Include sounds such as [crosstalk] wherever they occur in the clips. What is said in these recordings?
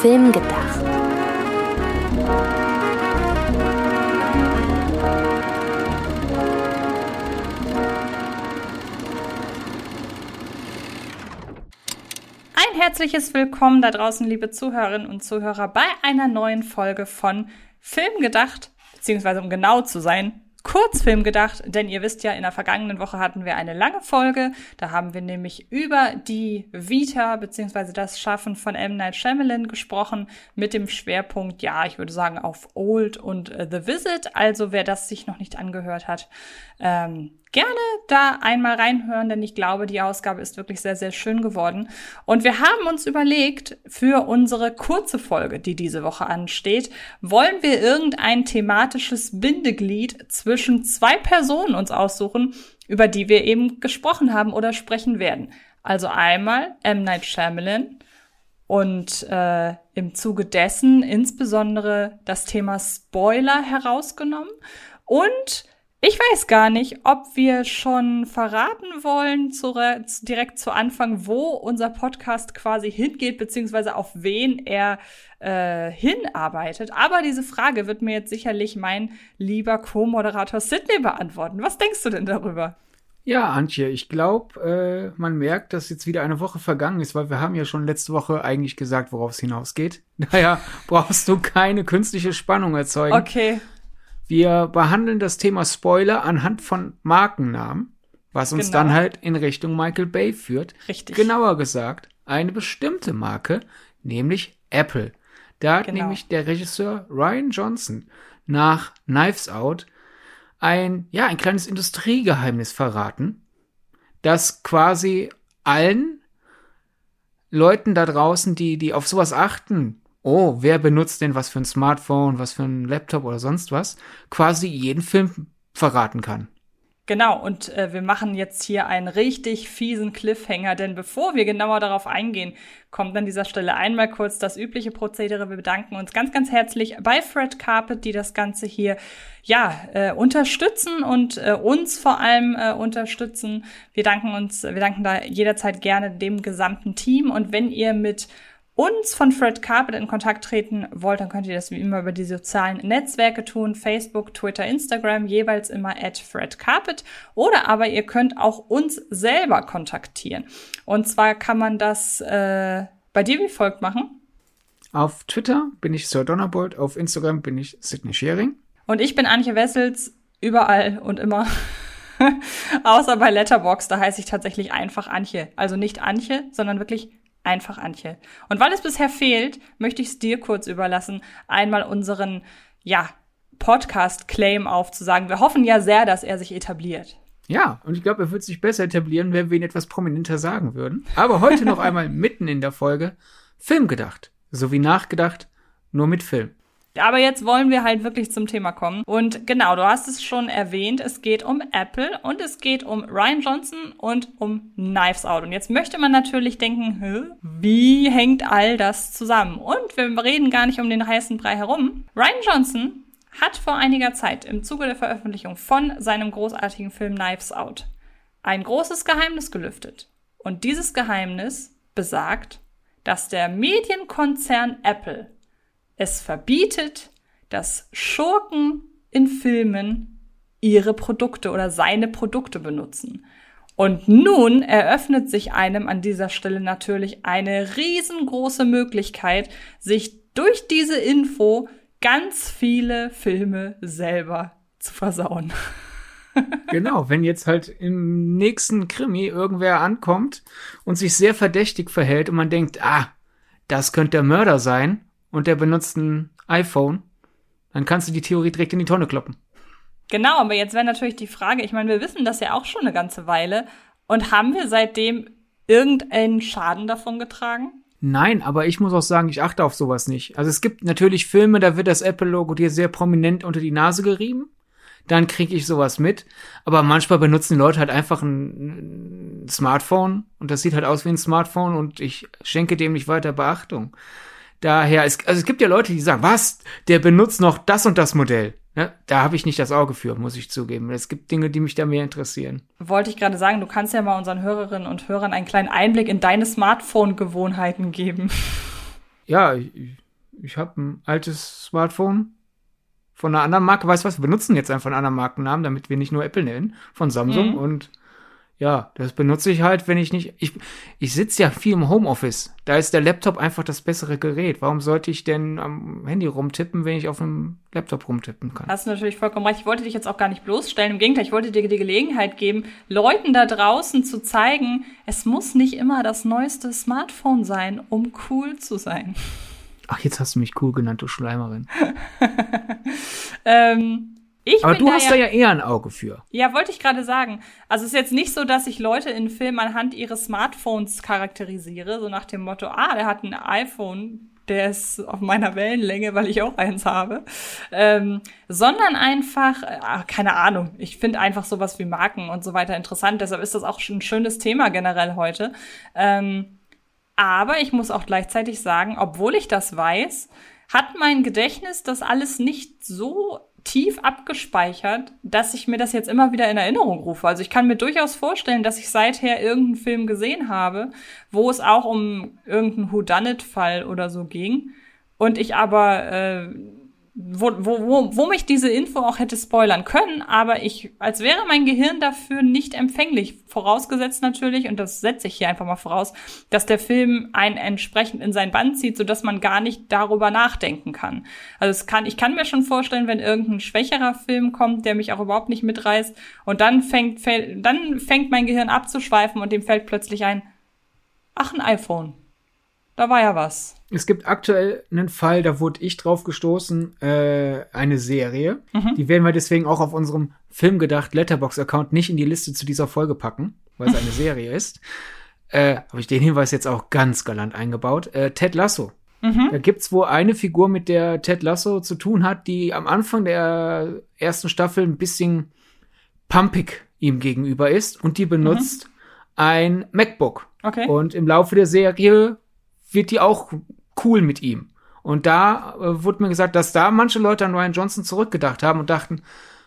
Film gedacht. Ein herzliches Willkommen da draußen, liebe Zuhörerinnen und Zuhörer, bei einer neuen Folge von Film gedacht, beziehungsweise um genau zu sein, Kurzfilm gedacht, denn ihr wisst ja, in der vergangenen Woche hatten wir eine lange Folge. Da haben wir nämlich über die Vita beziehungsweise das Schaffen von M. Night Shyamalan gesprochen mit dem Schwerpunkt, ja, ich würde sagen auf Old und uh, The Visit. Also wer das sich noch nicht angehört hat, ähm, gerne da einmal reinhören, denn ich glaube, die Ausgabe ist wirklich sehr, sehr schön geworden. Und wir haben uns überlegt, für unsere kurze Folge, die diese Woche ansteht, wollen wir irgendein thematisches Bindeglied zwischen zwei Personen uns aussuchen, über die wir eben gesprochen haben oder sprechen werden. Also einmal M. Night Shyamalan und äh, im Zuge dessen insbesondere das Thema Spoiler herausgenommen und ich weiß gar nicht, ob wir schon verraten wollen, zu, direkt zu Anfang, wo unser Podcast quasi hingeht, beziehungsweise auf wen er äh, hinarbeitet. Aber diese Frage wird mir jetzt sicherlich mein lieber Co-Moderator Sidney beantworten. Was denkst du denn darüber? Ja, Antje, ich glaube, äh, man merkt, dass jetzt wieder eine Woche vergangen ist, weil wir haben ja schon letzte Woche eigentlich gesagt, worauf es hinausgeht. [laughs] Daher brauchst du keine künstliche Spannung erzeugen. Okay. Wir behandeln das Thema Spoiler anhand von Markennamen, was uns genau. dann halt in Richtung Michael Bay führt. Richtig. Genauer gesagt, eine bestimmte Marke, nämlich Apple. Da hat genau. nämlich der Regisseur Ryan Johnson nach Knives Out ein, ja, ein kleines Industriegeheimnis verraten, das quasi allen Leuten da draußen, die, die auf sowas achten, oh, wer benutzt denn was für ein Smartphone, was für ein Laptop oder sonst was, quasi jeden Film verraten kann. Genau, und äh, wir machen jetzt hier einen richtig fiesen Cliffhanger, denn bevor wir genauer darauf eingehen, kommt an dieser Stelle einmal kurz das übliche Prozedere. Wir bedanken uns ganz, ganz herzlich bei Fred Carpet, die das Ganze hier ja äh, unterstützen und äh, uns vor allem äh, unterstützen. Wir danken uns, wir danken da jederzeit gerne dem gesamten Team und wenn ihr mit uns von Fred Carpet in Kontakt treten wollt, dann könnt ihr das wie immer über die sozialen Netzwerke tun. Facebook, Twitter, Instagram, jeweils immer at Fred Carpet. Oder aber ihr könnt auch uns selber kontaktieren. Und zwar kann man das äh, bei dir wie folgt machen. Auf Twitter bin ich Sir Donnerbolt, auf Instagram bin ich Sidney Schering. Und ich bin Antje Wessels, überall und immer. [laughs] Außer bei Letterbox, da heiße ich tatsächlich einfach Antje. Also nicht Antje, sondern wirklich Einfach Antje. Und weil es bisher fehlt, möchte ich es dir kurz überlassen, einmal unseren, ja, Podcast-Claim aufzusagen. Wir hoffen ja sehr, dass er sich etabliert. Ja, und ich glaube, er wird sich besser etablieren, wenn wir ihn etwas prominenter sagen würden. Aber heute noch [laughs] einmal mitten in der Folge Film gedacht. Sowie nachgedacht, nur mit Film. Aber jetzt wollen wir halt wirklich zum Thema kommen. Und genau, du hast es schon erwähnt, es geht um Apple und es geht um Ryan Johnson und um Knives Out. Und jetzt möchte man natürlich denken, Hä, wie hängt all das zusammen? Und wir reden gar nicht um den heißen Brei herum. Ryan Johnson hat vor einiger Zeit im Zuge der Veröffentlichung von seinem großartigen Film Knives Out ein großes Geheimnis gelüftet. Und dieses Geheimnis besagt, dass der Medienkonzern Apple es verbietet, dass Schurken in Filmen ihre Produkte oder seine Produkte benutzen. Und nun eröffnet sich einem an dieser Stelle natürlich eine riesengroße Möglichkeit, sich durch diese Info ganz viele Filme selber zu versauen. [laughs] genau, wenn jetzt halt im nächsten Krimi irgendwer ankommt und sich sehr verdächtig verhält und man denkt, ah, das könnte der Mörder sein, und der benutzt ein iPhone, dann kannst du die Theorie direkt in die Tonne kloppen. Genau, aber jetzt wäre natürlich die Frage, ich meine, wir wissen das ja auch schon eine ganze Weile und haben wir seitdem irgendeinen Schaden davon getragen? Nein, aber ich muss auch sagen, ich achte auf sowas nicht. Also es gibt natürlich Filme, da wird das Apple-Logo dir sehr prominent unter die Nase gerieben. Dann kriege ich sowas mit. Aber manchmal benutzen Leute halt einfach ein Smartphone und das sieht halt aus wie ein Smartphone und ich schenke dem nicht weiter Beachtung. Daher, es, also es gibt ja Leute, die sagen, was, der benutzt noch das und das Modell. Ja, da habe ich nicht das Auge für, muss ich zugeben. Es gibt Dinge, die mich da mehr interessieren. Wollte ich gerade sagen, du kannst ja mal unseren Hörerinnen und Hörern einen kleinen Einblick in deine Smartphone-Gewohnheiten geben. ja, ich, ich habe ein altes Smartphone von einer anderen Marke. Weißt du was? Wir benutzen jetzt einfach einen anderen Markennamen, damit wir nicht nur Apple nennen, von Samsung. Mhm. Und ja, das benutze ich halt, wenn ich nicht. Ich, ich sitze ja viel im Homeoffice. Da ist der Laptop einfach das bessere Gerät. Warum sollte ich denn am Handy rumtippen, wenn ich auf dem Laptop rumtippen kann? Hast du natürlich vollkommen recht. Ich wollte dich jetzt auch gar nicht bloßstellen. Im Gegenteil, ich wollte dir die Gelegenheit geben, Leuten da draußen zu zeigen, es muss nicht immer das neueste Smartphone sein, um cool zu sein. Ach, jetzt hast du mich cool genannt, du Schleimerin. [laughs] ähm, ich Aber du hast ja, da ja eher ein Auge für. Ja, wollte ich gerade sagen. Also es ist jetzt nicht so, dass ich Leute in Filmen anhand ihres Smartphones charakterisiere, so nach dem Motto, ah, der hat ein iPhone, der ist auf meiner Wellenlänge, weil ich auch eins habe, ähm, sondern einfach, äh, keine Ahnung, ich finde einfach sowas wie Marken und so weiter interessant, deshalb ist das auch schon ein schönes Thema generell heute. Ähm, aber ich muss auch gleichzeitig sagen, obwohl ich das weiß, hat mein Gedächtnis das alles nicht so tief abgespeichert, dass ich mir das jetzt immer wieder in Erinnerung rufe. Also ich kann mir durchaus vorstellen, dass ich seither irgendeinen Film gesehen habe, wo es auch um irgendeinen Whodunit-Fall oder so ging und ich aber äh, wo, wo, wo, wo mich diese Info auch hätte spoilern können, aber ich, als wäre mein Gehirn dafür nicht empfänglich. Vorausgesetzt natürlich, und das setze ich hier einfach mal voraus, dass der Film einen entsprechend in sein Band zieht, sodass man gar nicht darüber nachdenken kann. Also es kann, ich kann mir schon vorstellen, wenn irgendein schwächerer Film kommt, der mich auch überhaupt nicht mitreißt, und dann fängt, fällt, dann fängt mein Gehirn abzuschweifen und dem fällt plötzlich ein, ach, ein iPhone. Da war ja was. Es gibt aktuell einen Fall, da wurde ich drauf gestoßen, äh, eine Serie. Mhm. Die werden wir deswegen auch auf unserem Filmgedacht Letterbox-Account nicht in die Liste zu dieser Folge packen, weil es eine Serie [laughs] ist. Äh, Habe ich den Hinweis jetzt auch ganz galant eingebaut. Äh, Ted Lasso. Mhm. Da gibt's wo eine Figur, mit der Ted Lasso zu tun hat, die am Anfang der ersten Staffel ein bisschen pumpig ihm gegenüber ist und die benutzt mhm. ein MacBook. Okay. Und im Laufe der Serie wird die auch cool mit ihm. Und da äh, wurde mir gesagt, dass da manche Leute an Ryan Johnson zurückgedacht haben und dachten,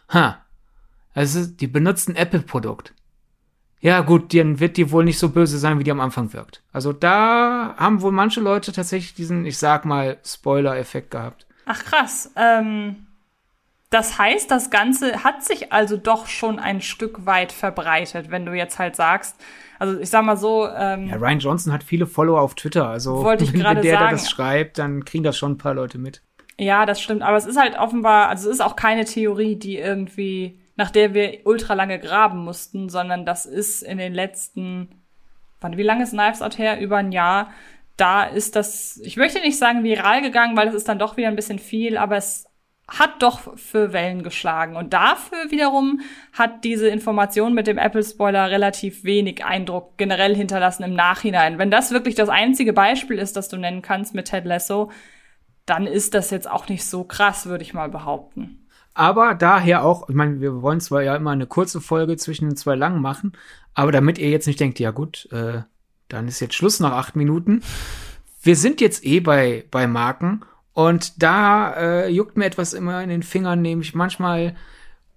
ha, also die benutzen Apple-Produkt. Ja, gut, dann wird die wohl nicht so böse sein, wie die am Anfang wirkt. Also da haben wohl manche Leute tatsächlich diesen, ich sag mal, Spoiler-Effekt gehabt. Ach krass. Ähm, das heißt, das Ganze hat sich also doch schon ein Stück weit verbreitet, wenn du jetzt halt sagst, also ich sag mal so. Ähm, ja, Ryan Johnson hat viele Follower auf Twitter. Also [laughs] wenn, wenn der sagen, das schreibt, dann kriegen das schon ein paar Leute mit. Ja, das stimmt. Aber es ist halt offenbar, also es ist auch keine Theorie, die irgendwie, nach der wir ultra lange graben mussten, sondern das ist in den letzten, wann, wie lange ist Knives Out her? Über ein Jahr. Da ist das, ich möchte nicht sagen viral gegangen, weil das ist dann doch wieder ein bisschen viel, aber es hat doch für Wellen geschlagen. Und dafür wiederum hat diese Information mit dem Apple-Spoiler relativ wenig Eindruck generell hinterlassen im Nachhinein. Wenn das wirklich das einzige Beispiel ist, das du nennen kannst mit Ted Lasso, dann ist das jetzt auch nicht so krass, würde ich mal behaupten. Aber daher auch, ich meine, wir wollen zwar ja immer eine kurze Folge zwischen den zwei langen machen, aber damit ihr jetzt nicht denkt, ja gut, äh, dann ist jetzt Schluss nach acht Minuten. Wir sind jetzt eh bei, bei Marken und da äh, juckt mir etwas immer in den Fingern, nämlich manchmal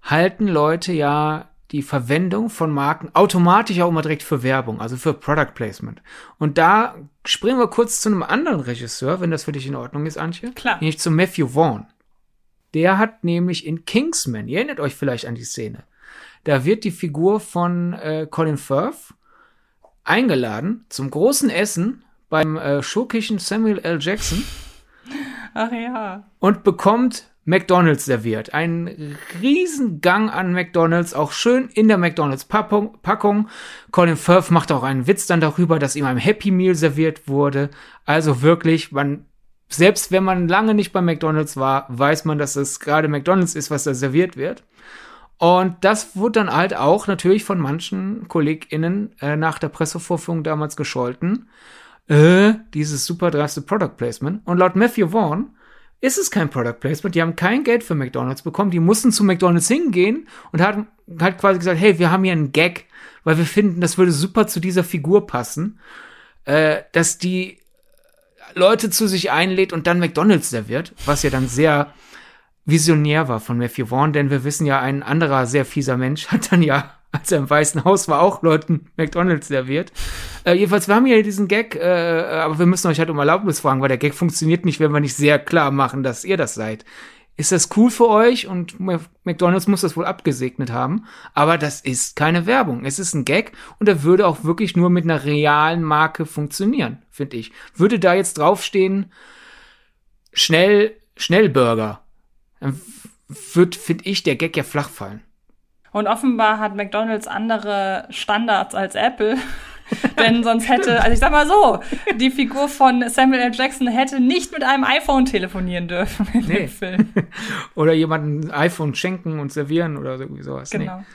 halten Leute ja die Verwendung von Marken automatisch auch immer direkt für Werbung, also für Product Placement. Und da springen wir kurz zu einem anderen Regisseur, wenn das für dich in Ordnung ist, Antje. Klar. Nämlich zu Matthew Vaughn. Der hat nämlich in Kingsman, ihr erinnert euch vielleicht an die Szene, da wird die Figur von äh, Colin Firth eingeladen zum großen Essen beim äh, schurkischen Samuel L. Jackson. Ach ja. Und bekommt McDonalds serviert. Ein Riesengang an McDonalds, auch schön in der McDonalds-Packung. Colin Firth macht auch einen Witz dann darüber, dass ihm ein Happy Meal serviert wurde. Also wirklich, man, selbst wenn man lange nicht bei McDonalds war, weiß man, dass es gerade McDonalds ist, was da serviert wird. Und das wurde dann halt auch natürlich von manchen KollegInnen äh, nach der Pressevorführung damals gescholten äh, dieses super dreiste Product Placement. Und laut Matthew Vaughn ist es kein Product Placement. Die haben kein Geld für McDonalds bekommen. Die mussten zu McDonalds hingehen und haben halt quasi gesagt, hey, wir haben hier einen Gag, weil wir finden, das würde super zu dieser Figur passen, äh, dass die Leute zu sich einlädt und dann McDonalds serviert, was ja dann sehr visionär war von Matthew Vaughn, denn wir wissen ja, ein anderer sehr fieser Mensch [laughs] hat dann ja als er im Weißen Haus war, auch Leuten McDonalds serviert. Äh, jedenfalls, wir haben hier diesen Gag, äh, aber wir müssen euch halt um Erlaubnis fragen, weil der Gag funktioniert nicht, wenn wir nicht sehr klar machen, dass ihr das seid. Ist das cool für euch? Und McDonalds muss das wohl abgesegnet haben. Aber das ist keine Werbung. Es ist ein Gag und er würde auch wirklich nur mit einer realen Marke funktionieren, finde ich. Würde da jetzt draufstehen, schnell, Schnellburger, dann wird, finde ich, der Gag ja flach fallen. Und offenbar hat McDonald's andere Standards als Apple. [laughs] Denn sonst hätte, also ich sag mal so, die Figur von Samuel L. Jackson hätte nicht mit einem iPhone telefonieren dürfen in nee. dem Film. [laughs] oder jemanden ein iPhone schenken und servieren oder irgendwie sowas. Genau. Nee.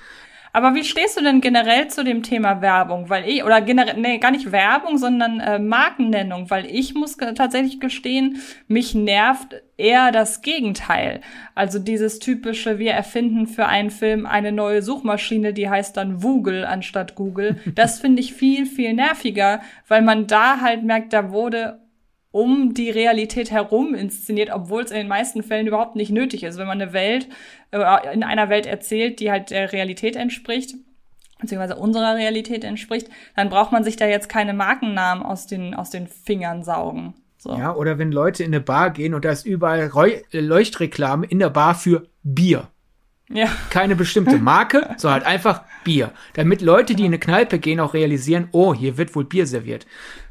Aber wie stehst du denn generell zu dem Thema Werbung? Weil ich, oder generell, nee, gar nicht Werbung, sondern äh, Markennennung, weil ich muss tatsächlich gestehen, mich nervt eher das Gegenteil. Also dieses typische, wir erfinden für einen Film eine neue Suchmaschine, die heißt dann Google anstatt Google. Das finde ich viel, viel nerviger, weil man da halt merkt, da wurde um die Realität herum inszeniert, obwohl es in den meisten Fällen überhaupt nicht nötig ist. Wenn man eine Welt, äh, in einer Welt erzählt, die halt der Realität entspricht, beziehungsweise unserer Realität entspricht, dann braucht man sich da jetzt keine Markennamen aus den, aus den Fingern saugen. So. Ja, oder wenn Leute in eine Bar gehen und da ist überall Reu Leuchtreklame in der Bar für Bier. Ja. Keine bestimmte [laughs] Marke, sondern halt einfach Bier. Damit Leute, die in eine Kneipe gehen, auch realisieren, oh, hier wird wohl Bier serviert.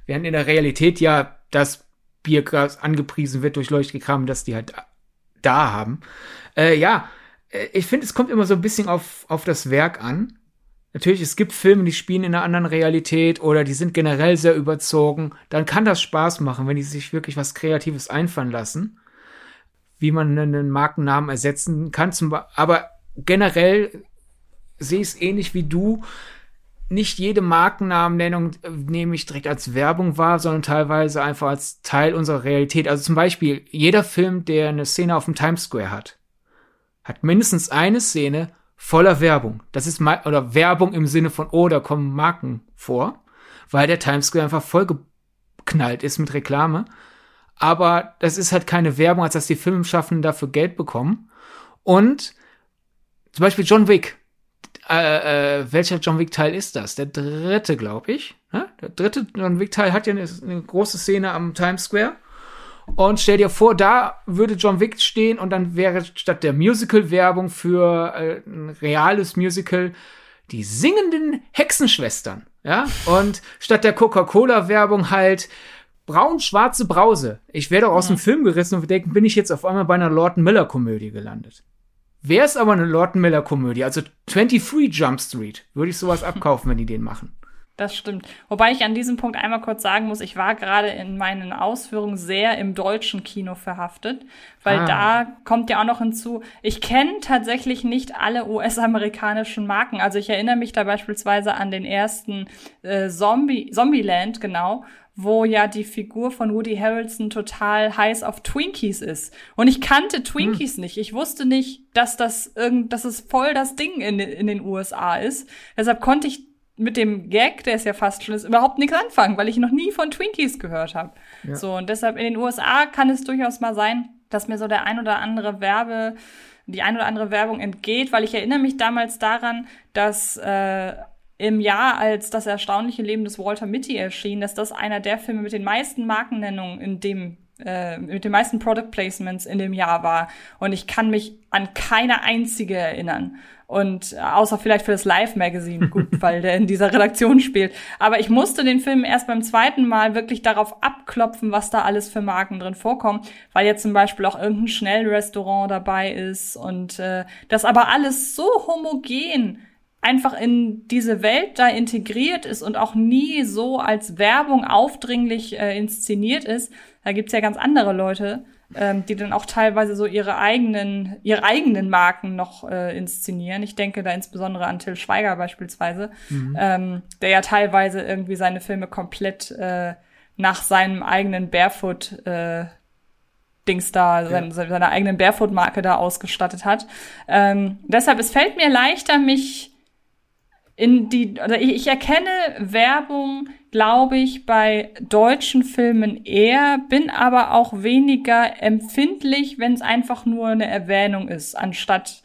Während in der Realität ja das Bierglas angepriesen wird durch Leuchtkram, dass die halt da haben. Äh, ja, äh, ich finde, es kommt immer so ein bisschen auf, auf das Werk an. Natürlich, es gibt Filme, die spielen in einer anderen Realität oder die sind generell sehr überzogen. Dann kann das Spaß machen, wenn die sich wirklich was Kreatives einfallen lassen, wie man einen Markennamen ersetzen kann. Zum, aber generell sehe ich es ähnlich wie du nicht jede Markennamennennung äh, nehme ich direkt als Werbung wahr, sondern teilweise einfach als Teil unserer Realität. Also zum Beispiel, jeder Film, der eine Szene auf dem Times Square hat, hat mindestens eine Szene voller Werbung. Das ist oder Werbung im Sinne von, oh, da kommen Marken vor, weil der Times Square einfach vollgeknallt ist mit Reklame. Aber das ist halt keine Werbung, als dass die Filmschaffenden dafür Geld bekommen. Und zum Beispiel John Wick äh, äh, welcher John Wick Teil ist das? Der dritte, glaube ich. Ne? Der dritte John Wick Teil hat ja eine, eine, große Szene am Times Square. Und stell dir vor, da würde John Wick stehen und dann wäre statt der Musical-Werbung für äh, ein reales Musical die singenden Hexenschwestern. Ja, und statt der Coca-Cola-Werbung halt braun-schwarze Brause. Ich werde auch aus dem Film gerissen und denken, bin ich jetzt auf einmal bei einer Lord Miller-Komödie gelandet. Wäre es aber eine Lord Miller Komödie, also 23 Jump Street, würde ich sowas [laughs] abkaufen, wenn die den machen. Das stimmt. Wobei ich an diesem Punkt einmal kurz sagen muss, ich war gerade in meinen Ausführungen sehr im deutschen Kino verhaftet, weil ah. da kommt ja auch noch hinzu, ich kenne tatsächlich nicht alle US-amerikanischen Marken. Also ich erinnere mich da beispielsweise an den ersten äh, Zombie, Zombieland, genau, wo ja die Figur von Woody Harrelson total heiß auf Twinkies ist. Und ich kannte Twinkies hm. nicht. Ich wusste nicht, dass das irgend, dass es voll das Ding in, in den USA ist. Deshalb konnte ich mit dem Gag, der ist ja fast schon ist, überhaupt nichts anfangen, weil ich noch nie von Twinkies gehört habe. Ja. So, und deshalb in den USA kann es durchaus mal sein, dass mir so der ein oder andere Werbe, die ein oder andere Werbung entgeht, weil ich erinnere mich damals daran, dass äh, im Jahr, als das erstaunliche Leben des Walter Mitty erschien, dass das einer der Filme mit den meisten Markennennungen in dem äh, mit den meisten Product Placements in dem Jahr war. Und ich kann mich an keine einzige erinnern. Und äh, außer vielleicht für das Live-Magazin, gut, [laughs] weil der in dieser Redaktion spielt. Aber ich musste den Film erst beim zweiten Mal wirklich darauf abklopfen, was da alles für Marken drin vorkommen, weil jetzt zum Beispiel auch irgendein Schnellrestaurant dabei ist und äh, das aber alles so homogen einfach in diese Welt da integriert ist und auch nie so als Werbung aufdringlich äh, inszeniert ist. Da gibt's ja ganz andere Leute, ähm, die dann auch teilweise so ihre eigenen, ihre eigenen Marken noch äh, inszenieren. Ich denke da insbesondere an Till Schweiger beispielsweise, mhm. ähm, der ja teilweise irgendwie seine Filme komplett äh, nach seinem eigenen Barefoot äh, Dings da, ja. seine, seine eigenen Barefoot-Marke da ausgestattet hat. Ähm, deshalb, es fällt mir leichter, mich in die, oder ich, ich erkenne Werbung, glaube ich, bei deutschen Filmen eher, bin aber auch weniger empfindlich, wenn es einfach nur eine Erwähnung ist, anstatt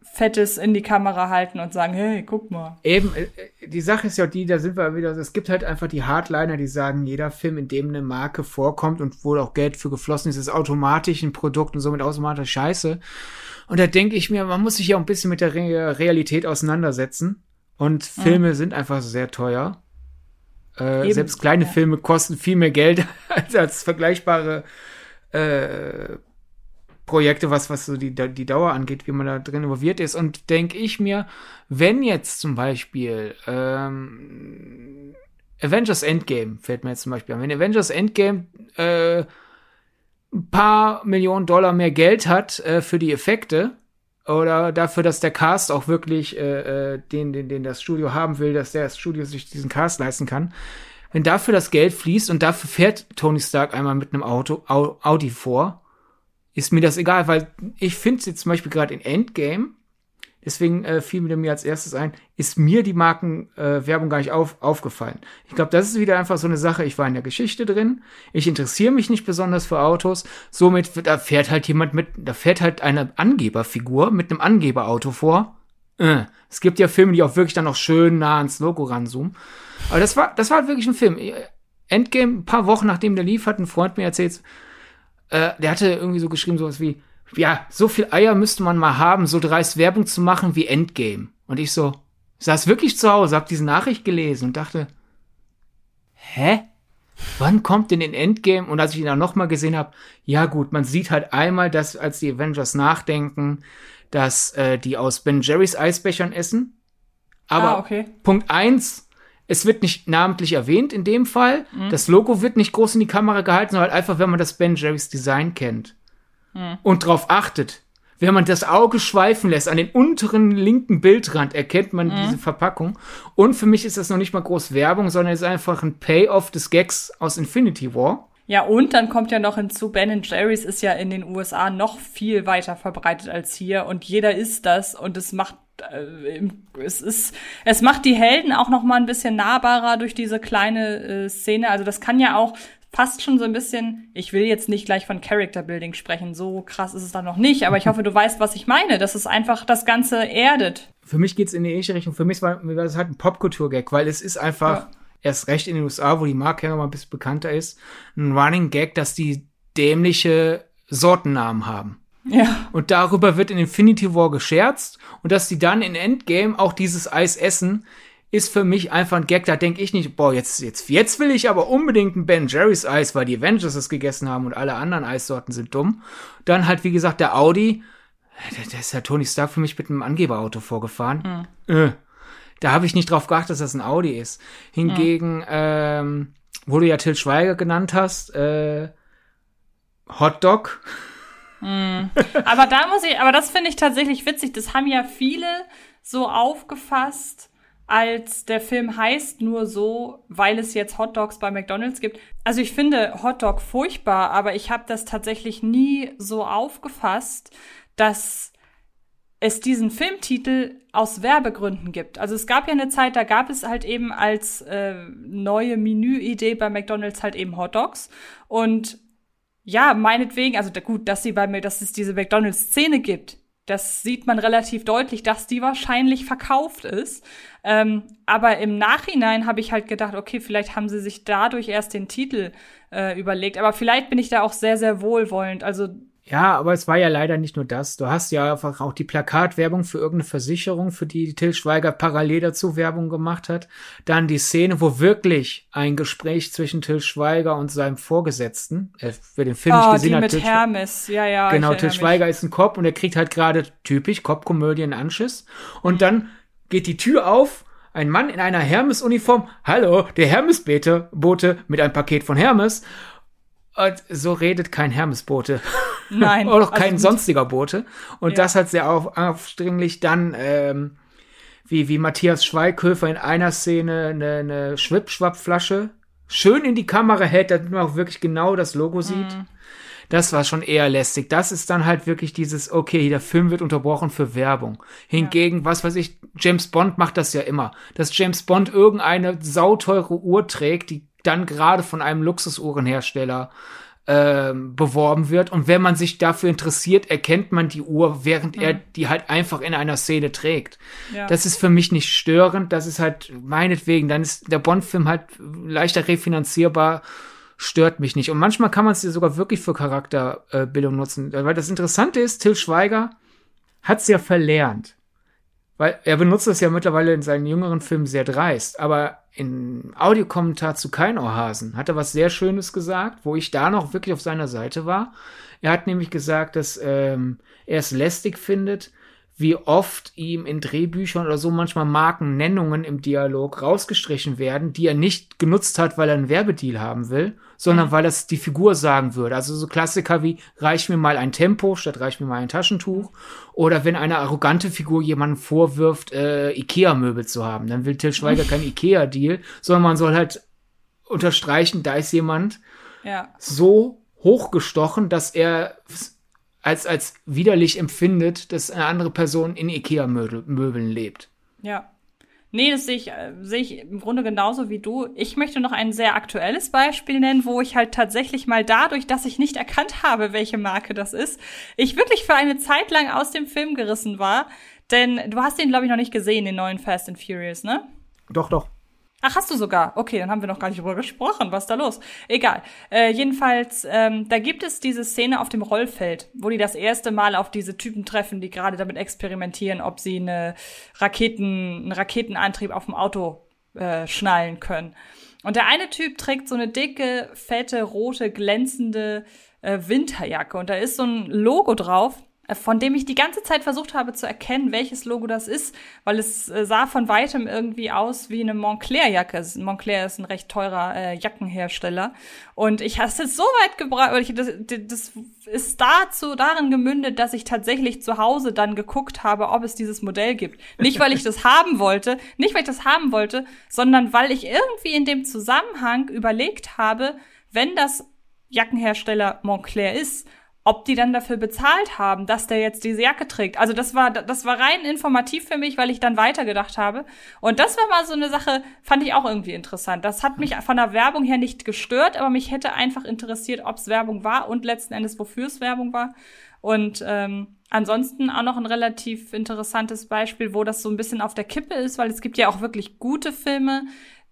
Fettes in die Kamera halten und sagen, hey, guck mal. Eben, äh, die Sache ist ja die, da sind wir wieder, es gibt halt einfach die Hardliner, die sagen, jeder Film, in dem eine Marke vorkommt und wo auch Geld für geflossen ist, ist automatisch ein Produkt und somit automatisch scheiße. Und da denke ich mir, man muss sich ja auch ein bisschen mit der Re Realität auseinandersetzen. Und Filme mhm. sind einfach sehr teuer. Äh, selbst kleine ja. Filme kosten viel mehr Geld [laughs] als, als vergleichbare äh, Projekte, was, was so die, die Dauer angeht, wie man da drin involviert ist. Und denke ich mir, wenn jetzt zum Beispiel ähm, Avengers Endgame fällt mir jetzt zum Beispiel an, wenn Avengers Endgame äh, ein paar Millionen Dollar mehr Geld hat äh, für die Effekte oder dafür, dass der Cast auch wirklich äh, äh den, den, den das Studio haben will, dass der das Studio sich diesen Cast leisten kann. Wenn dafür das Geld fließt und dafür fährt Tony Stark einmal mit einem Auto Audi vor, ist mir das egal, weil ich finde jetzt zum Beispiel gerade in Endgame, deswegen äh, fiel mir mir als erstes ein, ist mir die Markenwerbung äh, gar nicht auf, aufgefallen. Ich glaube, das ist wieder einfach so eine Sache, ich war in der Geschichte drin, ich interessiere mich nicht besonders für Autos, somit da fährt halt jemand mit, da fährt halt eine Angeberfigur mit einem Angeberauto vor. Äh, es gibt ja Filme, die auch wirklich dann noch schön nah ans Logo ranzoomen. Aber das war, das war wirklich ein Film. Endgame, ein paar Wochen nachdem der lief, hat ein Freund mir erzählt, äh, der hatte irgendwie so geschrieben, sowas wie, ja, so viel Eier müsste man mal haben, so dreist Werbung zu machen wie Endgame. Und ich so, saß wirklich zu Hause, hab diese Nachricht gelesen und dachte, hä? Wann kommt denn in Endgame? Und als ich ihn dann nochmal gesehen habe, ja gut, man sieht halt einmal, dass als die Avengers nachdenken, dass äh, die aus Ben Jerry's Eisbechern essen. Aber ah, okay. Punkt eins es wird nicht namentlich erwähnt in dem Fall. Mhm. Das Logo wird nicht groß in die Kamera gehalten, sondern halt einfach, wenn man das Ben Jerry's Design kennt und darauf achtet. Wenn man das Auge schweifen lässt, an den unteren linken Bildrand erkennt man mhm. diese Verpackung. Und für mich ist das noch nicht mal groß Werbung, sondern ist einfach ein Payoff des Gags aus Infinity War. Ja, und dann kommt ja noch hinzu, Ben Jerry's ist ja in den USA noch viel weiter verbreitet als hier und jeder isst das und es macht äh, es ist, es macht die Helden auch noch mal ein bisschen nahbarer durch diese kleine äh, Szene. Also das kann ja auch fast schon so ein bisschen, ich will jetzt nicht gleich von Character Building sprechen, so krass ist es dann noch nicht, aber ich hoffe, du weißt, was ich meine, dass es einfach das Ganze erdet. Für mich geht's in die ähnliche Richtung. Für mich war, war das halt ein Popkultur-Gag, weil es ist einfach, ja. erst recht in den USA, wo die Marke ja noch mal ein bisschen bekannter ist, ein Running Gag, dass die dämliche Sortennamen haben. Ja. Und darüber wird in Infinity War gescherzt und dass die dann in Endgame auch dieses Eis essen, ist für mich einfach ein Gag. Da denke ich nicht, boah, jetzt, jetzt, jetzt will ich aber unbedingt ein Ben Jerry's Eis, weil die Avengers es gegessen haben und alle anderen Eissorten sind dumm. Dann halt, wie gesagt, der Audi. Der, ist ja Tony Stark für mich mit einem Angeberauto vorgefahren. Mhm. Äh, da habe ich nicht drauf geachtet, dass das ein Audi ist. Hingegen, mhm. ähm, wo du ja Till Schweiger genannt hast, äh, Hotdog. Mm. Aber da muss ich, aber das finde ich tatsächlich witzig. Das haben ja viele so aufgefasst, als der Film heißt nur so, weil es jetzt Hot Dogs bei McDonald's gibt. Also ich finde Hotdog furchtbar, aber ich habe das tatsächlich nie so aufgefasst, dass es diesen Filmtitel aus Werbegründen gibt. Also es gab ja eine Zeit, da gab es halt eben als äh, neue Menüidee bei McDonald's halt eben Hot Dogs und ja, meinetwegen, also gut, dass sie bei mir, dass es diese McDonalds-Szene gibt, das sieht man relativ deutlich, dass die wahrscheinlich verkauft ist. Ähm, aber im Nachhinein habe ich halt gedacht, okay, vielleicht haben sie sich dadurch erst den Titel äh, überlegt. Aber vielleicht bin ich da auch sehr, sehr wohlwollend. Also ja, aber es war ja leider nicht nur das. Du hast ja einfach auch die Plakatwerbung für irgendeine Versicherung, für die Till Schweiger parallel dazu Werbung gemacht hat. Dann die Szene, wo wirklich ein Gespräch zwischen Till Schweiger und seinem Vorgesetzten, äh, wer den Film oh, nicht gesehen die hat. mit Till Hermes, ja, ja. Genau, Till Schweiger mich. ist ein Cop und er kriegt halt gerade typisch Cop-Komödie einen Anschiss. Und dann geht die Tür auf ein Mann in einer Hermes-Uniform, hallo, der Hermes-Bote mit einem Paket von Hermes. Und so redet kein Hermesbote. [laughs] Nein. Oder auch kein also sonstiger Bote. Und ja. das hat sehr auf, aufdringlich dann, ähm, wie, wie Matthias Schweighöfer in einer Szene eine, eine Schwippschwappflasche schön in die Kamera hält, damit man auch wirklich genau das Logo sieht. Mhm. Das war schon eher lästig. Das ist dann halt wirklich dieses, okay, der Film wird unterbrochen für Werbung. Hingegen, ja. was weiß ich, James Bond macht das ja immer. Dass James Bond irgendeine sauteure Uhr trägt, die dann gerade von einem Luxusuhrenhersteller ähm, beworben wird. Und wenn man sich dafür interessiert, erkennt man die Uhr, während mhm. er die halt einfach in einer Szene trägt. Ja. Das ist für mich nicht störend. Das ist halt meinetwegen. Dann ist der Bond-Film halt leichter refinanzierbar. Stört mich nicht. Und manchmal kann man es sogar wirklich für Charakterbildung nutzen. Weil das Interessante ist, Till Schweiger hat es ja verlernt. Weil er benutzt das ja mittlerweile in seinen jüngeren Filmen sehr dreist. Aber im Audiokommentar zu Kein Ohrhasen hat er was sehr Schönes gesagt, wo ich da noch wirklich auf seiner Seite war. Er hat nämlich gesagt, dass ähm, er es lästig findet, wie oft ihm in Drehbüchern oder so manchmal Markennennungen im Dialog rausgestrichen werden, die er nicht genutzt hat, weil er einen Werbedeal haben will, sondern mhm. weil das die Figur sagen würde. Also so Klassiker wie reich mir mal ein Tempo statt reich mir mal ein Taschentuch. Oder wenn eine arrogante Figur jemanden vorwirft, äh, Ikea-Möbel zu haben, dann will Till Schweiger [laughs] kein Ikea-Deal, sondern man soll halt unterstreichen, da ist jemand ja. so hochgestochen, dass er als, als widerlich empfindet, dass eine andere Person in Ikea-Möbeln lebt. Ja. Nee, das sehe ich, äh, sehe ich im Grunde genauso wie du. Ich möchte noch ein sehr aktuelles Beispiel nennen, wo ich halt tatsächlich mal dadurch, dass ich nicht erkannt habe, welche Marke das ist, ich wirklich für eine Zeit lang aus dem Film gerissen war. Denn du hast den, glaube ich, noch nicht gesehen, den neuen Fast and Furious, ne? Doch, doch. Ach, hast du sogar? Okay, dann haben wir noch gar nicht drüber gesprochen. Was ist da los? Egal. Äh, jedenfalls, ähm, da gibt es diese Szene auf dem Rollfeld, wo die das erste Mal auf diese Typen treffen, die gerade damit experimentieren, ob sie eine Raketen, einen Raketenantrieb auf dem Auto äh, schnallen können. Und der eine Typ trägt so eine dicke, fette, rote, glänzende äh, Winterjacke. Und da ist so ein Logo drauf von dem ich die ganze Zeit versucht habe zu erkennen, welches Logo das ist, weil es äh, sah von weitem irgendwie aus wie eine Montclair-Jacke. Montclair ist ein recht teurer äh, Jackenhersteller. Und ich habe es so weit gebracht, das, das ist dazu darin gemündet, dass ich tatsächlich zu Hause dann geguckt habe, ob es dieses Modell gibt. Nicht, weil ich [laughs] das haben wollte, nicht, weil ich das haben wollte, sondern weil ich irgendwie in dem Zusammenhang überlegt habe, wenn das Jackenhersteller Montclair ist, ob die dann dafür bezahlt haben, dass der jetzt diese Jacke trägt. Also das war, das war rein informativ für mich, weil ich dann weitergedacht habe. Und das war mal so eine Sache, fand ich auch irgendwie interessant. Das hat mich von der Werbung her nicht gestört, aber mich hätte einfach interessiert, ob es Werbung war und letzten Endes, wofür es Werbung war. Und ähm, ansonsten auch noch ein relativ interessantes Beispiel, wo das so ein bisschen auf der Kippe ist, weil es gibt ja auch wirklich gute Filme,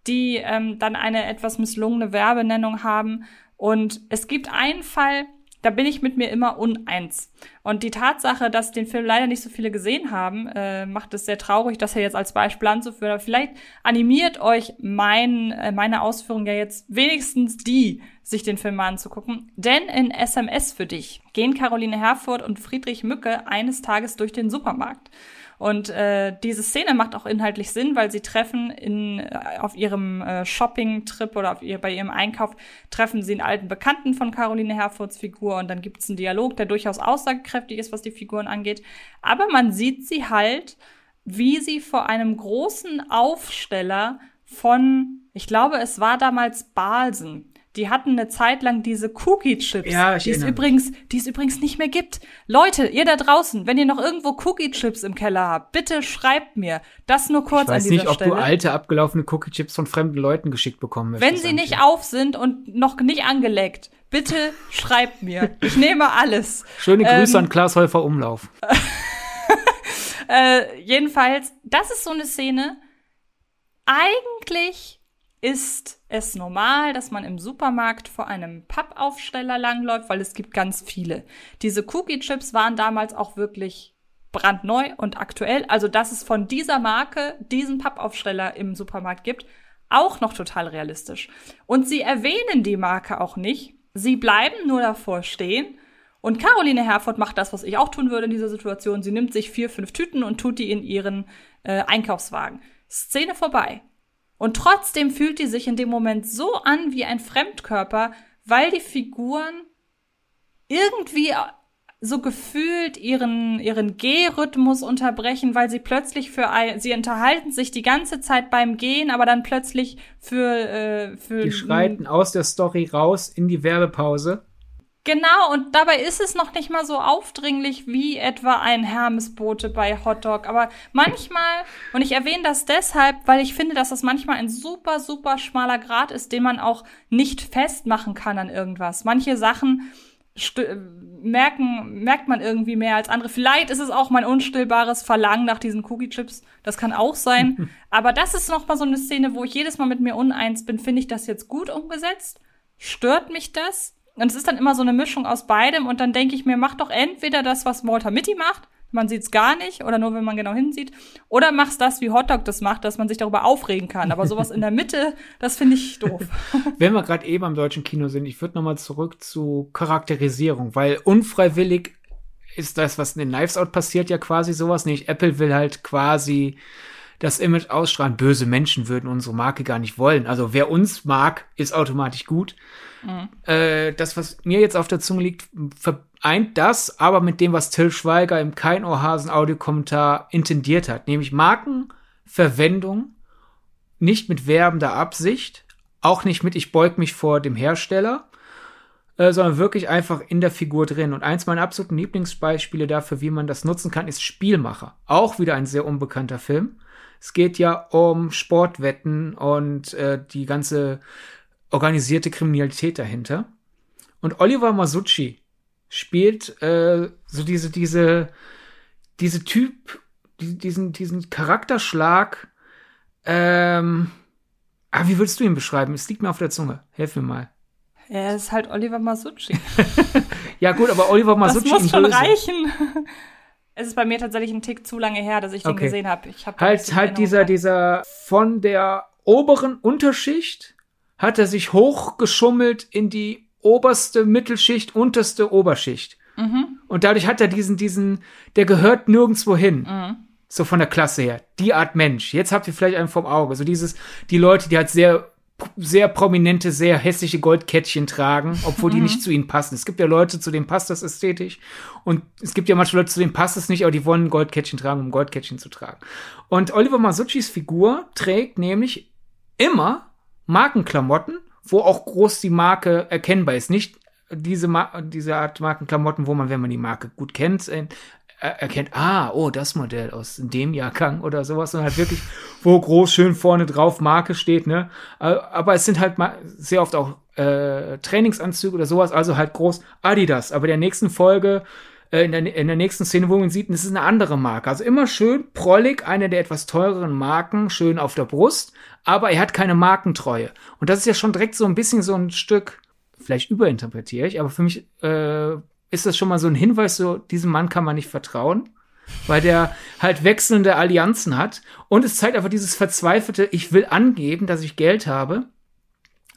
die ähm, dann eine etwas misslungene Werbenennung haben. Und es gibt einen Fall, da bin ich mit mir immer uneins. Und die Tatsache, dass den Film leider nicht so viele gesehen haben, äh, macht es sehr traurig, das hier jetzt als Beispiel anzuführen. Aber vielleicht animiert euch mein, äh, meine Ausführung ja jetzt wenigstens die, sich den Film mal anzugucken. Denn in SMS für dich gehen Caroline Herfurth und Friedrich Mücke eines Tages durch den Supermarkt. Und äh, diese Szene macht auch inhaltlich Sinn, weil sie treffen in, äh, auf ihrem äh, Shopping-Trip oder auf ihr, bei ihrem Einkauf treffen sie einen alten Bekannten von Caroline Herfurts Figur und dann gibt es einen Dialog, der durchaus aussagekräftig ist, was die Figuren angeht. Aber man sieht sie halt, wie sie vor einem großen Aufsteller von, ich glaube, es war damals Balsen, die hatten eine Zeit lang diese Cookie-Chips, ja, die es übrigens, die es übrigens nicht mehr gibt. Leute, ihr da draußen, wenn ihr noch irgendwo Cookie-Chips im Keller habt, bitte schreibt mir. Das nur kurz an dieser Stelle. Ich weiß nicht, ob du alte abgelaufene Cookie-Chips von fremden Leuten geschickt bekommen möchtest. Wenn sie nicht auf sind und noch nicht angeleckt, bitte schreibt mir. Ich nehme alles. Schöne Grüße ähm, an Klaas Häufer Umlauf. [laughs] äh, jedenfalls, das ist so eine Szene. Eigentlich ist es normal, dass man im Supermarkt vor einem Pappaufsteller langläuft, weil es gibt ganz viele. Diese Cookie-Chips waren damals auch wirklich brandneu und aktuell. Also, dass es von dieser Marke diesen Pappaufsteller im Supermarkt gibt, auch noch total realistisch. Und sie erwähnen die Marke auch nicht. Sie bleiben nur davor stehen. Und Caroline Herford macht das, was ich auch tun würde in dieser Situation. Sie nimmt sich vier, fünf Tüten und tut die in ihren äh, Einkaufswagen. Szene vorbei. Und trotzdem fühlt die sich in dem Moment so an wie ein Fremdkörper, weil die Figuren irgendwie so gefühlt ihren, ihren Gehrhythmus unterbrechen, weil sie plötzlich für ein, sie unterhalten sich die ganze Zeit beim Gehen, aber dann plötzlich für, äh, für. Die schreiten aus der Story raus in die Werbepause. Genau, und dabei ist es noch nicht mal so aufdringlich wie etwa ein Hermesbote bei Hotdog. Aber manchmal, und ich erwähne das deshalb, weil ich finde, dass das manchmal ein super, super schmaler Grad ist, den man auch nicht festmachen kann an irgendwas. Manche Sachen merken, merkt man irgendwie mehr als andere. Vielleicht ist es auch mein unstillbares Verlangen nach diesen Cookie Chips. Das kann auch sein. [laughs] Aber das ist noch mal so eine Szene, wo ich jedes Mal mit mir uneins bin. Finde ich das jetzt gut umgesetzt? Stört mich das? Und es ist dann immer so eine Mischung aus beidem und dann denke ich mir, mach doch entweder das, was Walter Mitty macht, man sieht's gar nicht oder nur wenn man genau hinsieht, oder machst das, wie Hotdog das macht, dass man sich darüber aufregen kann. Aber sowas in der Mitte, das finde ich doof. [laughs] Wenn wir gerade eben am deutschen Kino sind, ich würde noch mal zurück zu Charakterisierung, weil unfreiwillig ist das, was in den Knives Out passiert, ja quasi sowas nicht. Apple will halt quasi das Image ausstrahlen. Böse Menschen würden unsere Marke gar nicht wollen. Also wer uns mag, ist automatisch gut. Mhm. Äh, das, was mir jetzt auf der Zunge liegt, vereint das aber mit dem, was Till Schweiger im Kein Ohrhasen Audiokommentar intendiert hat, nämlich Markenverwendung nicht mit werbender Absicht, auch nicht mit ich beug mich vor dem Hersteller, äh, sondern wirklich einfach in der Figur drin. Und eins meiner absoluten Lieblingsbeispiele dafür, wie man das nutzen kann, ist Spielmacher. Auch wieder ein sehr unbekannter Film. Es geht ja um Sportwetten und äh, die ganze organisierte Kriminalität dahinter. Und Oliver Masucci spielt äh, so diese, diese, diese Typ, diesen, diesen Charakterschlag. Ähm, ah, wie würdest du ihn beschreiben? Es liegt mir auf der Zunge. Hilf mir mal. Er ist halt Oliver Masucci. [laughs] ja, gut, aber Oliver Masucci. Das muss schon reichen. Es ist bei mir tatsächlich ein Tick zu lange her, dass ich den okay. gesehen habe. Hab halt, halt dieser, dieser von der oberen Unterschicht hat er sich hochgeschummelt in die oberste Mittelschicht, unterste Oberschicht. Mhm. Und dadurch hat er diesen, diesen, der gehört nirgendwo hin. Mhm. So von der Klasse her. Die Art Mensch. Jetzt habt ihr vielleicht einen vom Auge. So dieses, die Leute, die halt sehr, sehr prominente, sehr hässliche Goldkettchen tragen, obwohl mhm. die nicht zu ihnen passen. Es gibt ja Leute, zu denen passt das ästhetisch. Und es gibt ja manche Leute, zu denen passt es nicht, aber die wollen Goldkettchen tragen, um Goldkettchen zu tragen. Und Oliver Masuccis Figur trägt nämlich immer Markenklamotten, wo auch groß die Marke erkennbar ist. Nicht diese, Mar diese Art Markenklamotten, wo man, wenn man die Marke gut kennt, äh, erkennt, ah, oh, das Modell aus dem Jahrgang oder sowas, sondern halt wirklich, wo groß schön vorne drauf Marke steht, ne? Aber es sind halt sehr oft auch äh, Trainingsanzüge oder sowas, also halt groß Adidas. Aber der nächsten Folge äh, in der, in der nächsten Szene, wo man sieht, das ist eine andere Marke. Also immer schön prollig, eine der etwas teureren Marken, schön auf der Brust, aber er hat keine Markentreue. Und das ist ja schon direkt so ein bisschen so ein Stück, vielleicht überinterpretiere ich, aber für mich äh, ist das schon mal so ein Hinweis, so diesem Mann kann man nicht vertrauen. Weil der halt wechselnde Allianzen hat. Und es zeigt einfach dieses verzweifelte, ich will angeben, dass ich Geld habe.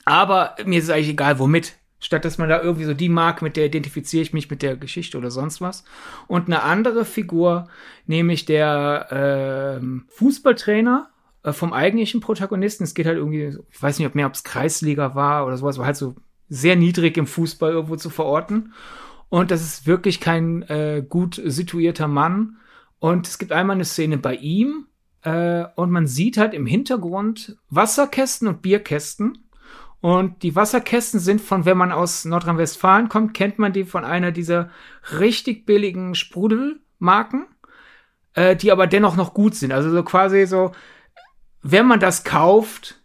Aber mir ist eigentlich egal, womit. Statt dass man da irgendwie so die Marke, mit der identifiziere ich mich mit der Geschichte oder sonst was. Und eine andere Figur, nämlich der äh, Fußballtrainer vom eigentlichen Protagonisten. Es geht halt irgendwie, ich weiß nicht, ob mehr, ob es Kreisliga war oder sowas, war halt so sehr niedrig im Fußball irgendwo zu verorten. Und das ist wirklich kein äh, gut situierter Mann. Und es gibt einmal eine Szene bei ihm, äh, und man sieht halt im Hintergrund Wasserkästen und Bierkästen. Und die Wasserkästen sind von, wenn man aus Nordrhein-Westfalen kommt, kennt man die von einer dieser richtig billigen Sprudelmarken, äh, die aber dennoch noch gut sind. Also so quasi so, wenn man das kauft,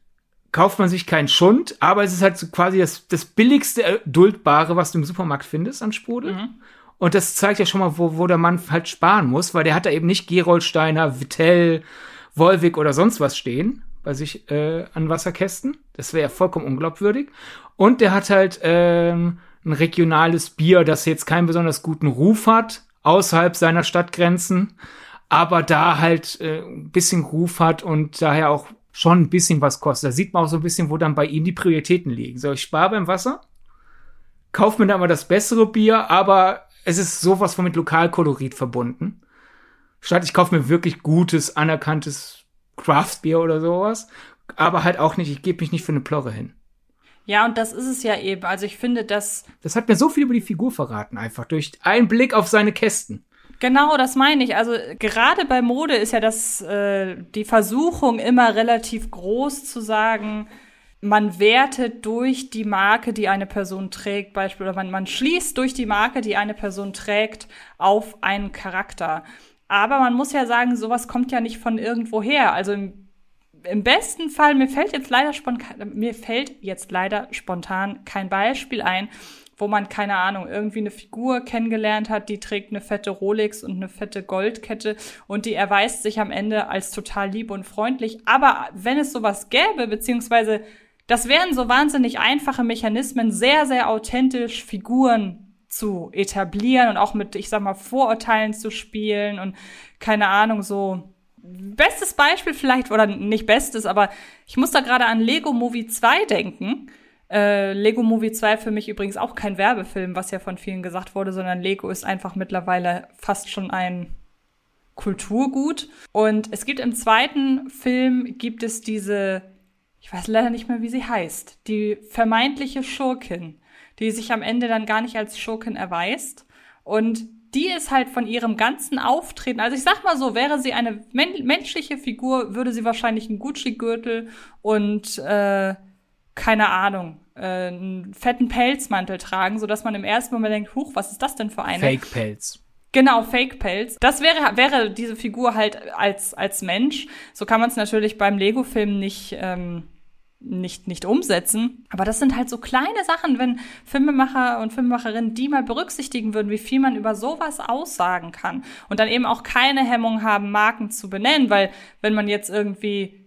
kauft man sich keinen Schund, aber es ist halt so quasi das, das billigste Duldbare, was du im Supermarkt findest an Sprudel. Mhm. Und das zeigt ja schon mal, wo, wo der Mann halt sparen muss, weil der hat da eben nicht Geroldsteiner, Vitell, Wolwig oder sonst was stehen bei sich äh, an Wasserkästen. Das wäre ja vollkommen unglaubwürdig. Und der hat halt ähm, ein regionales Bier, das jetzt keinen besonders guten Ruf hat, außerhalb seiner Stadtgrenzen, aber da halt äh, ein bisschen Ruf hat und daher auch schon ein bisschen was kostet. Da sieht man auch so ein bisschen, wo dann bei ihm die Prioritäten liegen. So, ich spare beim Wasser, kauf mir dann mal das bessere Bier, aber es ist sowas von mit Lokalkolorit verbunden. Statt ich kaufe mir wirklich gutes, anerkanntes Craftbier oder sowas, aber halt auch nicht, ich gebe mich nicht für eine Plorre hin. Ja, und das ist es ja eben. Also ich finde, dass. Das hat mir so viel über die Figur verraten, einfach durch einen Blick auf seine Kästen. Genau, das meine ich. Also gerade bei Mode ist ja das äh, die Versuchung immer relativ groß zu sagen, man wertet durch die Marke, die eine Person trägt, beispielsweise, man, man schließt durch die Marke, die eine Person trägt, auf einen Charakter. Aber man muss ja sagen, sowas kommt ja nicht von irgendwoher. Also im, im besten Fall, mir fällt jetzt leider spontan, mir fällt jetzt leider spontan kein Beispiel ein, wo man, keine Ahnung, irgendwie eine Figur kennengelernt hat, die trägt eine fette Rolex und eine fette Goldkette und die erweist sich am Ende als total lieb und freundlich. Aber wenn es sowas gäbe, beziehungsweise das wären so wahnsinnig einfache Mechanismen, sehr, sehr authentisch Figuren zu etablieren und auch mit, ich sag mal, Vorurteilen zu spielen und keine Ahnung, so. Bestes Beispiel vielleicht, oder nicht bestes, aber ich muss da gerade an Lego Movie 2 denken. Äh, Lego Movie 2 für mich übrigens auch kein Werbefilm, was ja von vielen gesagt wurde, sondern Lego ist einfach mittlerweile fast schon ein Kulturgut. Und es gibt im zweiten Film gibt es diese ich weiß leider nicht mehr, wie sie heißt, die vermeintliche Schurkin, die sich am Ende dann gar nicht als Schurkin erweist. Und die ist halt von ihrem ganzen Auftreten, also ich sag mal so, wäre sie eine men menschliche Figur, würde sie wahrscheinlich einen Gucci-Gürtel und äh, keine Ahnung, äh, einen fetten Pelzmantel tragen, so dass man im ersten Moment denkt, huch, was ist das denn für eine? Fake-Pelz. Genau, Fake-Pelz. Das wäre, wäre diese Figur halt als, als Mensch. So kann man es natürlich beim Lego-Film nicht, ähm, nicht, nicht umsetzen. Aber das sind halt so kleine Sachen, wenn Filmemacher und Filmemacherinnen die mal berücksichtigen würden, wie viel man über sowas aussagen kann. Und dann eben auch keine Hemmung haben, Marken zu benennen, weil wenn man jetzt irgendwie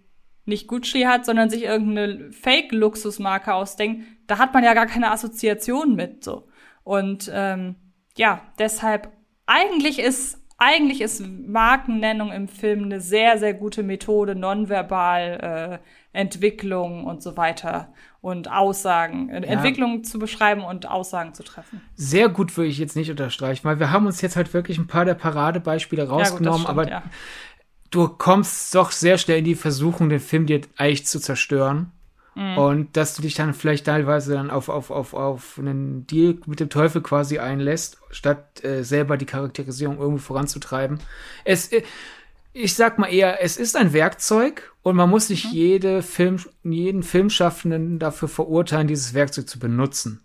nicht Gucci hat, sondern sich irgendeine Fake-Luxusmarke ausdenkt, da hat man ja gar keine Assoziation mit. so. Und ähm, ja, deshalb eigentlich ist eigentlich ist Markennennung im Film eine sehr, sehr gute Methode, nonverbal äh, Entwicklung und so weiter und Aussagen, äh, ja. Entwicklung zu beschreiben und Aussagen zu treffen. Sehr gut würde ich jetzt nicht unterstreichen, weil wir haben uns jetzt halt wirklich ein paar der Paradebeispiele rausgenommen, ja, gut, stimmt, aber ja. Du kommst doch sehr schnell in die Versuchung, den Film dir eigentlich zu zerstören. Mhm. Und dass du dich dann vielleicht teilweise dann auf, auf, auf, auf einen Deal mit dem Teufel quasi einlässt, statt äh, selber die Charakterisierung irgendwie voranzutreiben. Es, äh, ich sag mal eher, es ist ein Werkzeug und man muss nicht mhm. jede Film, jeden Filmschaffenden dafür verurteilen, dieses Werkzeug zu benutzen.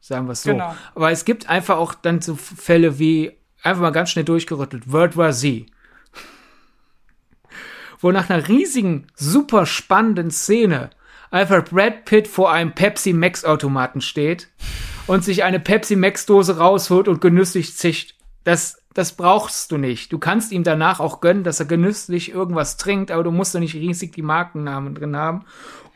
Sagen wir es so. Genau. Aber es gibt einfach auch dann so Fälle wie, einfach mal ganz schnell durchgerüttelt, World War Z. Wo nach einer riesigen, super spannenden Szene einfach Brad Pitt vor einem Pepsi Max Automaten steht und sich eine Pepsi Max Dose rausholt und genüsslich zischt. Das das brauchst du nicht. Du kannst ihm danach auch gönnen, dass er genüsslich irgendwas trinkt, aber du musst doch nicht riesig die Markennamen drin haben.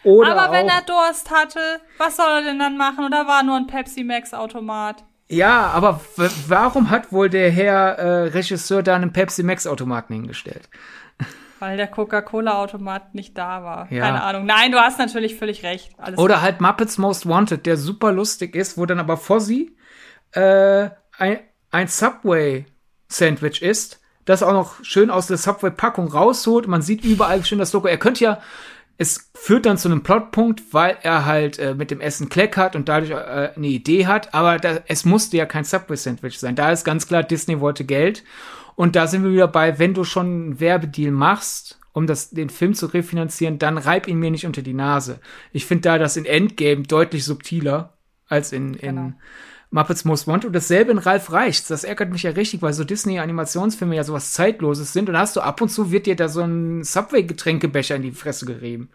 Oder aber wenn er Durst hatte, was soll er denn dann machen? Oder war nur ein Pepsi Max Automat? Ja, aber warum hat wohl der Herr äh, Regisseur da einen Pepsi Max Automaten hingestellt? Weil der Coca-Cola-Automat nicht da war. Ja. Keine Ahnung. Nein, du hast natürlich völlig recht. Alles Oder halt Muppets Most Wanted, der super lustig ist, wo dann aber Fozzie äh, ein, ein Subway Sandwich isst, das auch noch schön aus der Subway-Packung rausholt. Man sieht überall schön das Logo. Er könnte ja, es führt dann zu einem Plotpunkt, weil er halt äh, mit dem Essen Kleck hat und dadurch äh, eine Idee hat. Aber da, es musste ja kein Subway-Sandwich sein. Da ist ganz klar, Disney wollte Geld. Und da sind wir wieder bei, wenn du schon einen Werbedeal machst, um das, den Film zu refinanzieren, dann reib ihn mir nicht unter die Nase. Ich finde da das in Endgame deutlich subtiler als in, in genau. Muppets Most Wanted und dasselbe in Ralf Reichts. Das ärgert mich ja richtig, weil so Disney-Animationsfilme ja sowas Zeitloses sind und hast du ab und zu wird dir da so ein Subway-Getränkebecher in die Fresse gerieben.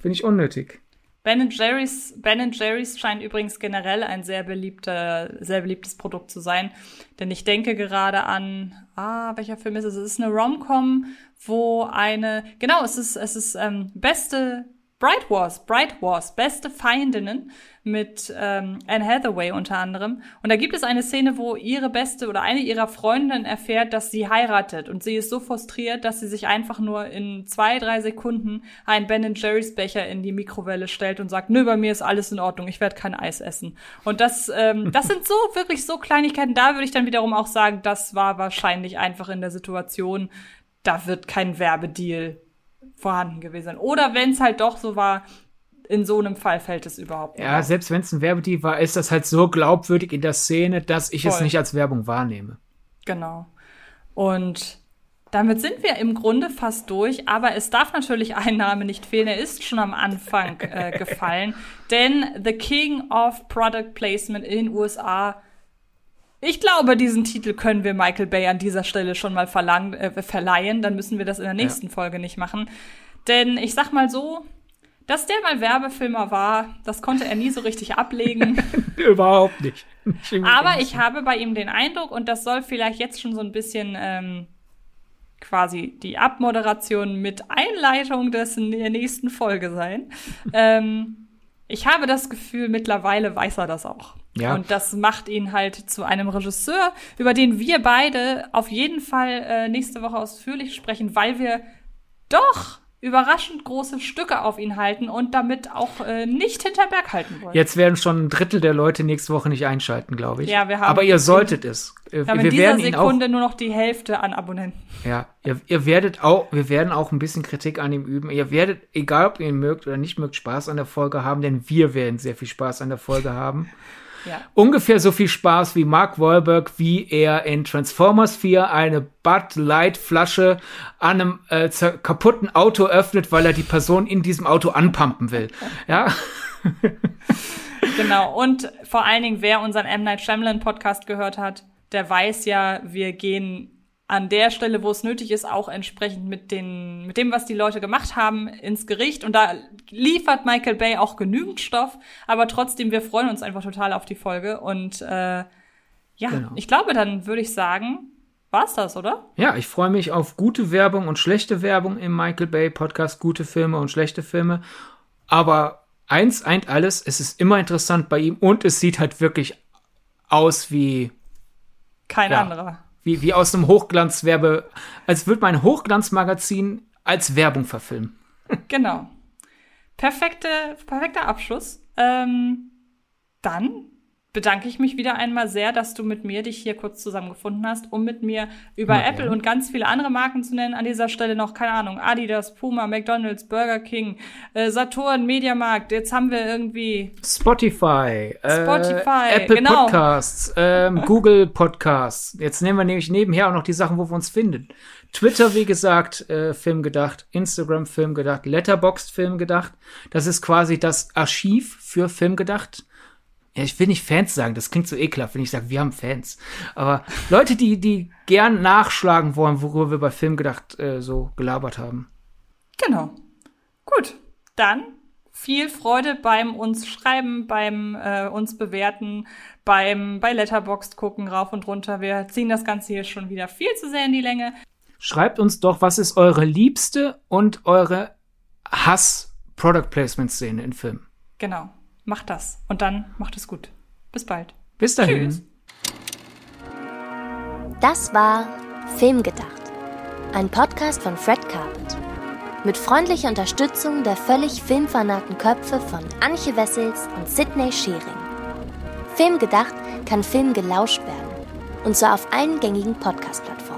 Finde ich unnötig. Ben Jerry's, ben Jerry's scheint übrigens generell ein sehr beliebter, sehr beliebtes Produkt zu sein. Denn ich denke gerade an, ah, welcher Film ist es? Es ist eine Rom-Com, wo eine, genau, es ist, es ist ähm, beste Bright Wars, Bright Wars, beste Feindinnen mit ähm, Anne Hathaway unter anderem. Und da gibt es eine Szene, wo ihre beste oder eine ihrer Freundinnen erfährt, dass sie heiratet. Und sie ist so frustriert, dass sie sich einfach nur in zwei, drei Sekunden einen Ben Jerry's Becher in die Mikrowelle stellt und sagt, nö, bei mir ist alles in Ordnung, ich werde kein Eis essen. Und das, ähm, das sind so [laughs] wirklich so Kleinigkeiten. Da würde ich dann wiederum auch sagen, das war wahrscheinlich einfach in der Situation, da wird kein Werbedeal vorhanden gewesen. Oder wenn es halt doch so war, in so einem Fall fällt es überhaupt nicht. Ja, auf. selbst wenn es ein Werbedeal war, ist das halt so glaubwürdig in der Szene, dass ich Voll. es nicht als Werbung wahrnehme. Genau. Und damit sind wir im Grunde fast durch, aber es darf natürlich ein Name nicht fehlen. Er ist schon am Anfang äh, gefallen, [laughs] denn The King of Product Placement in den USA. Ich glaube, diesen Titel können wir Michael Bay an dieser Stelle schon mal verlangen, äh, verleihen. Dann müssen wir das in der nächsten ja. Folge nicht machen. Denn ich sag mal so, dass der mal Werbefilmer war, das konnte er nie so richtig ablegen. [laughs] Überhaupt nicht. Aber ich habe bei ihm den Eindruck, und das soll vielleicht jetzt schon so ein bisschen ähm, quasi die Abmoderation mit Einleitung des der nächsten Folge sein. ähm, ich habe das Gefühl, mittlerweile weiß er das auch. Ja. Und das macht ihn halt zu einem Regisseur, über den wir beide auf jeden Fall äh, nächste Woche ausführlich sprechen, weil wir doch überraschend große Stücke auf ihn halten und damit auch äh, nicht hinter Berg halten wollen. Jetzt werden schon ein Drittel der Leute nächste Woche nicht einschalten, glaube ich. Ja, wir haben Aber ihr solltet es. Wir, haben wir in dieser Sekunde nur noch die Hälfte an Abonnenten. Ja, ihr, ihr werdet auch, wir werden auch ein bisschen Kritik an ihm üben. Ihr werdet, egal ob ihr ihn mögt oder nicht mögt, Spaß an der Folge haben, denn wir werden sehr viel Spaß an der Folge haben. Ja. Ungefähr so viel Spaß wie Mark Wahlberg, wie er in Transformers 4 eine Bud Light Flasche an einem äh, kaputten Auto öffnet, weil er die Person in diesem Auto anpumpen will. [laughs] Ja. genau. Und vor allen Dingen, wer unseren M. Night Shyamalan Podcast gehört hat, der weiß ja, wir gehen an der Stelle, wo es nötig ist, auch entsprechend mit den, mit dem, was die Leute gemacht haben, ins Gericht. Und da liefert Michael Bay auch genügend Stoff. Aber trotzdem, wir freuen uns einfach total auf die Folge. Und äh, ja, genau. ich glaube, dann würde ich sagen, war's das, oder? Ja, ich freue mich auf gute Werbung und schlechte Werbung im Michael Bay Podcast, gute Filme und schlechte Filme. Aber eins eint alles, es ist immer interessant bei ihm und es sieht halt wirklich aus wie kein ja, anderer wie, wie aus einem Hochglanzwerbe, als würde mein Hochglanzmagazin als Werbung verfilmen. [laughs] genau. Perfekte, perfekter Abschluss. Ähm, dann bedanke ich mich wieder einmal sehr, dass du mit mir dich hier kurz zusammengefunden hast, um mit mir über Na, Apple ja. und ganz viele andere Marken zu nennen. An dieser Stelle noch, keine Ahnung, Adidas, Puma, McDonalds, Burger King, äh, Saturn, Mediamarkt. Jetzt haben wir irgendwie Spotify, äh, Spotify, äh, Apple genau. Podcasts, ähm, [laughs] Google Podcasts. Jetzt nehmen wir nämlich nebenher auch noch die Sachen, wo wir uns finden. Twitter, wie gesagt, äh, Film gedacht, Instagram Film gedacht, Letterboxd Film gedacht. Das ist quasi das Archiv für Film gedacht ja, ich will nicht Fans sagen, das klingt so ekelhaft, wenn ich sage, wir haben Fans. Aber Leute, die, die gern nachschlagen wollen, worüber wir bei Film gedacht äh, so gelabert haben. Genau. Gut, dann viel Freude beim uns schreiben, beim äh, uns bewerten, beim bei Letterboxd gucken, rauf und runter. Wir ziehen das Ganze hier schon wieder viel zu sehr in die Länge. Schreibt uns doch, was ist eure liebste und eure Hass-Product-Placement-Szene in Filmen. Genau macht das und dann macht es gut. Bis bald. Bis dahin. Tschüss. Das war Filmgedacht, ein Podcast von Fred Carpet. Mit freundlicher Unterstützung der völlig filmfanatischen Köpfe von Anche Wessels und Sidney Schering. Filmgedacht kann Film gelauscht werden. Und zwar auf allen gängigen Podcast-Plattformen.